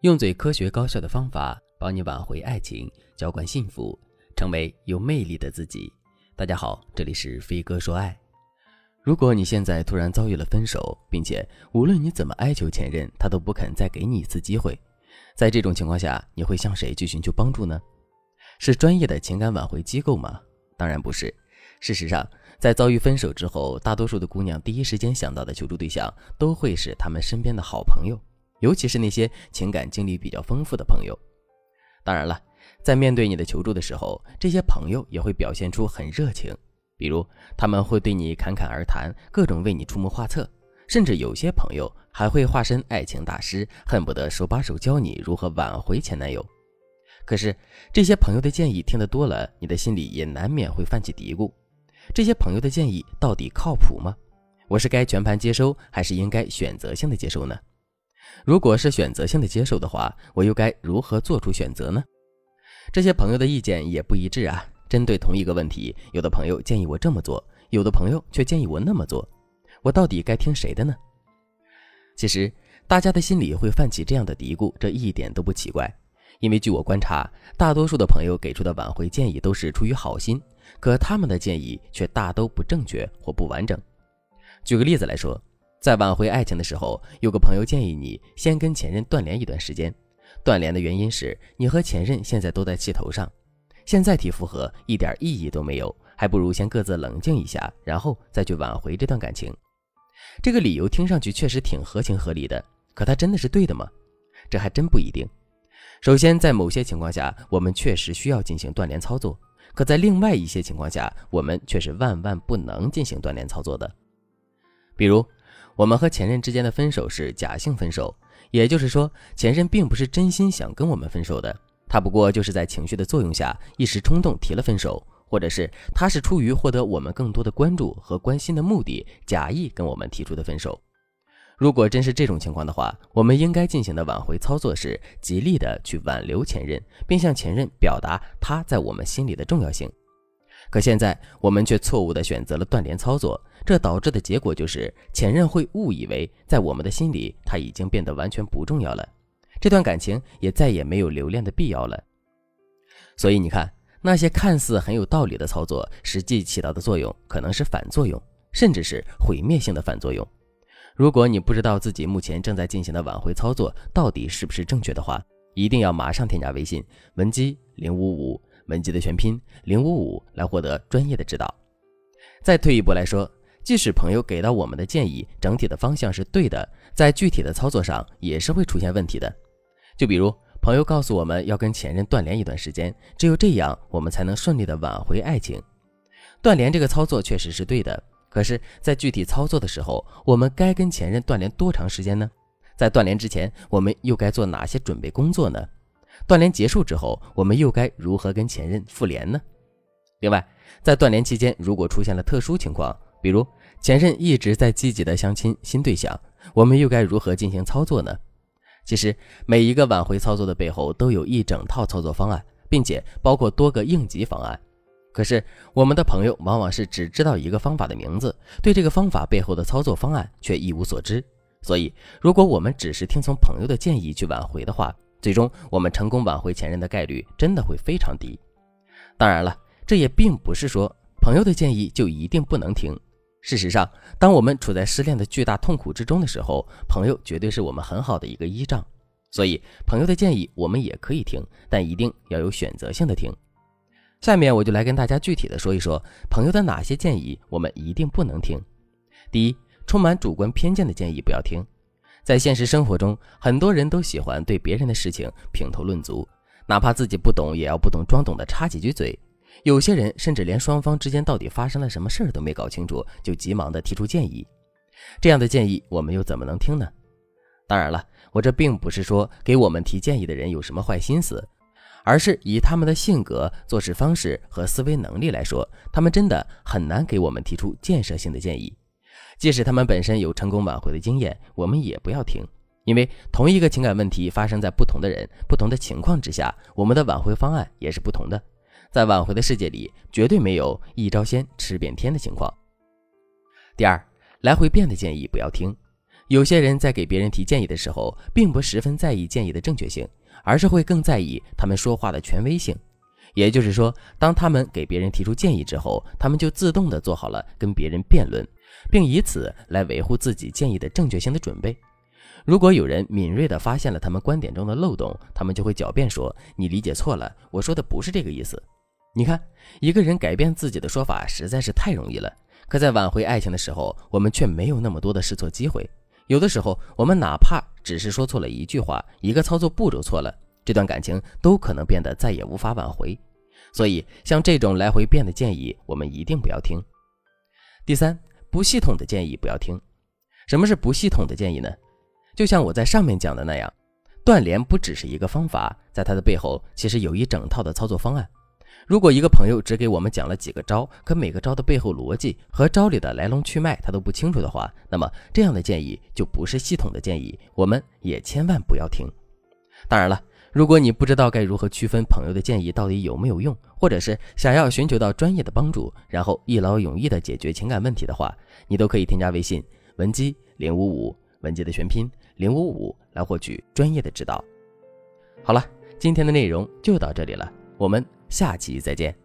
用最科学高效的方法帮你挽回爱情，浇灌幸福，成为有魅力的自己。大家好，这里是飞哥说爱。如果你现在突然遭遇了分手，并且无论你怎么哀求前任，他都不肯再给你一次机会，在这种情况下，你会向谁去寻求帮助呢？是专业的情感挽回机构吗？当然不是。事实上，在遭遇分手之后，大多数的姑娘第一时间想到的求助对象都会是他们身边的好朋友。尤其是那些情感经历比较丰富的朋友，当然了，在面对你的求助的时候，这些朋友也会表现出很热情，比如他们会对你侃侃而谈，各种为你出谋划策，甚至有些朋友还会化身爱情大师，恨不得手把手教你如何挽回前男友。可是这些朋友的建议听得多了，你的心里也难免会泛起嘀咕：这些朋友的建议到底靠谱吗？我是该全盘接收，还是应该选择性的接受呢？如果是选择性的接受的话，我又该如何做出选择呢？这些朋友的意见也不一致啊。针对同一个问题，有的朋友建议我这么做，有的朋友却建议我那么做，我到底该听谁的呢？其实，大家的心里会泛起这样的嘀咕，这一点都不奇怪。因为据我观察，大多数的朋友给出的挽回建议都是出于好心，可他们的建议却大都不正确或不完整。举个例子来说。在挽回爱情的时候，有个朋友建议你先跟前任断联一段时间。断联的原因是你和前任现在都在气头上，现在提复合一点意义都没有，还不如先各自冷静一下，然后再去挽回这段感情。这个理由听上去确实挺合情合理的，可它真的是对的吗？这还真不一定。首先，在某些情况下，我们确实需要进行断联操作；可在另外一些情况下，我们却是万万不能进行断联操作的。比如，我们和前任之间的分手是假性分手，也就是说，前任并不是真心想跟我们分手的，他不过就是在情绪的作用下一时冲动提了分手，或者是他是出于获得我们更多的关注和关心的目的，假意跟我们提出的分手。如果真是这种情况的话，我们应该进行的挽回操作是极力的去挽留前任，并向前任表达他在我们心里的重要性。可现在我们却错误地选择了断联操作，这导致的结果就是前任会误以为在我们的心里他已经变得完全不重要了，这段感情也再也没有留恋的必要了。所以你看，那些看似很有道理的操作，实际起到的作用可能是反作用，甚至是毁灭性的反作用。如果你不知道自己目前正在进行的挽回操作到底是不是正确的话，一定要马上添加微信文姬零五五。文姬的全拼零五五来获得专业的指导。再退一步来说，即使朋友给到我们的建议整体的方向是对的，在具体的操作上也是会出现问题的。就比如朋友告诉我们要跟前任断联一段时间，只有这样我们才能顺利的挽回爱情。断联这个操作确实是对的，可是，在具体操作的时候，我们该跟前任断联多长时间呢？在断联之前，我们又该做哪些准备工作呢？断联结束之后，我们又该如何跟前任复联呢？另外，在断联期间，如果出现了特殊情况，比如前任一直在积极的相亲新对象，我们又该如何进行操作呢？其实，每一个挽回操作的背后都有一整套操作方案，并且包括多个应急方案。可是，我们的朋友往往是只知道一个方法的名字，对这个方法背后的操作方案却一无所知。所以，如果我们只是听从朋友的建议去挽回的话，最终，我们成功挽回前任的概率真的会非常低。当然了，这也并不是说朋友的建议就一定不能听。事实上，当我们处在失恋的巨大痛苦之中的时候，朋友绝对是我们很好的一个依仗。所以，朋友的建议我们也可以听，但一定要有选择性的听。下面我就来跟大家具体的说一说朋友的哪些建议我们一定不能听。第一，充满主观偏见的建议不要听。在现实生活中，很多人都喜欢对别人的事情评头论足，哪怕自己不懂，也要不懂装懂的插几句嘴。有些人甚至连双方之间到底发生了什么事儿都没搞清楚，就急忙的提出建议。这样的建议，我们又怎么能听呢？当然了，我这并不是说给我们提建议的人有什么坏心思，而是以他们的性格、做事方式和思维能力来说，他们真的很难给我们提出建设性的建议。即使他们本身有成功挽回的经验，我们也不要听，因为同一个情感问题发生在不同的人、不同的情况之下，我们的挽回方案也是不同的。在挽回的世界里，绝对没有一招鲜吃遍天的情况。第二，来回变的建议不要听，有些人在给别人提建议的时候，并不十分在意建议的正确性，而是会更在意他们说话的权威性。也就是说，当他们给别人提出建议之后，他们就自动的做好了跟别人辩论，并以此来维护自己建议的正确性的准备。如果有人敏锐地发现了他们观点中的漏洞，他们就会狡辩说：“你理解错了，我说的不是这个意思。”你看，一个人改变自己的说法实在是太容易了，可在挽回爱情的时候，我们却没有那么多的试错机会。有的时候，我们哪怕只是说错了一句话，一个操作步骤错了，这段感情都可能变得再也无法挽回。所以，像这种来回变的建议，我们一定不要听。第三，不系统的建议不要听。什么是不系统的建议呢？就像我在上面讲的那样，断联不只是一个方法，在它的背后其实有一整套的操作方案。如果一个朋友只给我们讲了几个招，可每个招的背后逻辑和招里的来龙去脉他都不清楚的话，那么这样的建议就不是系统的建议，我们也千万不要听。当然了，如果你不知道该如何区分朋友的建议到底有没有用，或者是想要寻求到专业的帮助，然后一劳永逸的解决情感问题的话，你都可以添加微信文姬零五五。文姬的全拼零五五来获取专业的指导。好了，今天的内容就到这里了，我们下期再见。